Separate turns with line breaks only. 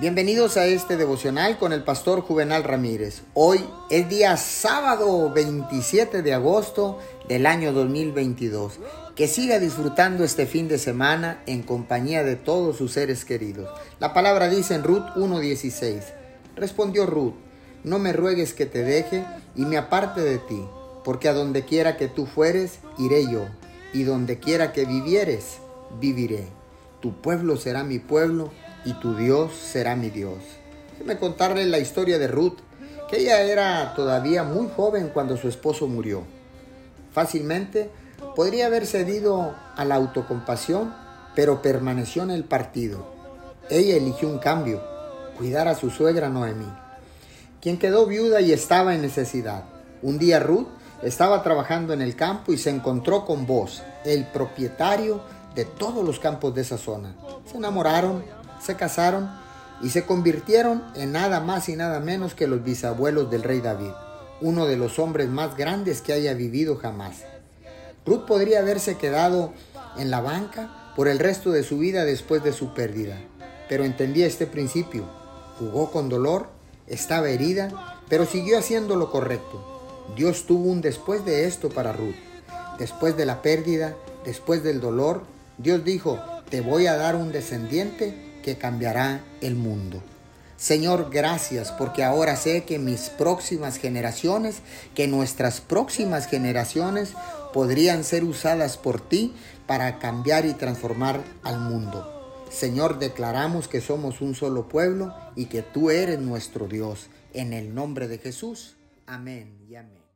Bienvenidos a este devocional con el pastor Juvenal Ramírez. Hoy es día sábado 27 de agosto del año 2022. Que siga disfrutando este fin de semana en compañía de todos sus seres queridos. La palabra dice en Ruth 1.16. Respondió Ruth, no me ruegues que te deje y me aparte de ti, porque a donde quiera que tú fueres, iré yo, y donde quiera que vivieres, viviré. Tu pueblo será mi pueblo y tu Dios será mi Dios. Déjeme contarle la historia de Ruth, que ella era todavía muy joven cuando su esposo murió. Fácilmente podría haber cedido a la autocompasión, pero permaneció en el partido. Ella eligió un cambio, cuidar a su suegra Noemí, quien quedó viuda y estaba en necesidad. Un día Ruth estaba trabajando en el campo y se encontró con vos, el propietario de todos los campos de esa zona. Se enamoraron se casaron y se convirtieron en nada más y nada menos que los bisabuelos del rey David, uno de los hombres más grandes que haya vivido jamás. Ruth podría haberse quedado en la banca por el resto de su vida después de su pérdida, pero entendía este principio. Jugó con dolor, estaba herida, pero siguió haciendo lo correcto. Dios tuvo un después de esto para Ruth. Después de la pérdida, después del dolor, Dios dijo, te voy a dar un descendiente que cambiará el mundo. Señor, gracias porque ahora sé que mis próximas generaciones, que nuestras próximas generaciones podrían ser usadas por ti para cambiar y transformar al mundo. Señor, declaramos que somos un solo pueblo y que tú eres nuestro Dios. En el nombre de Jesús. Amén y amén.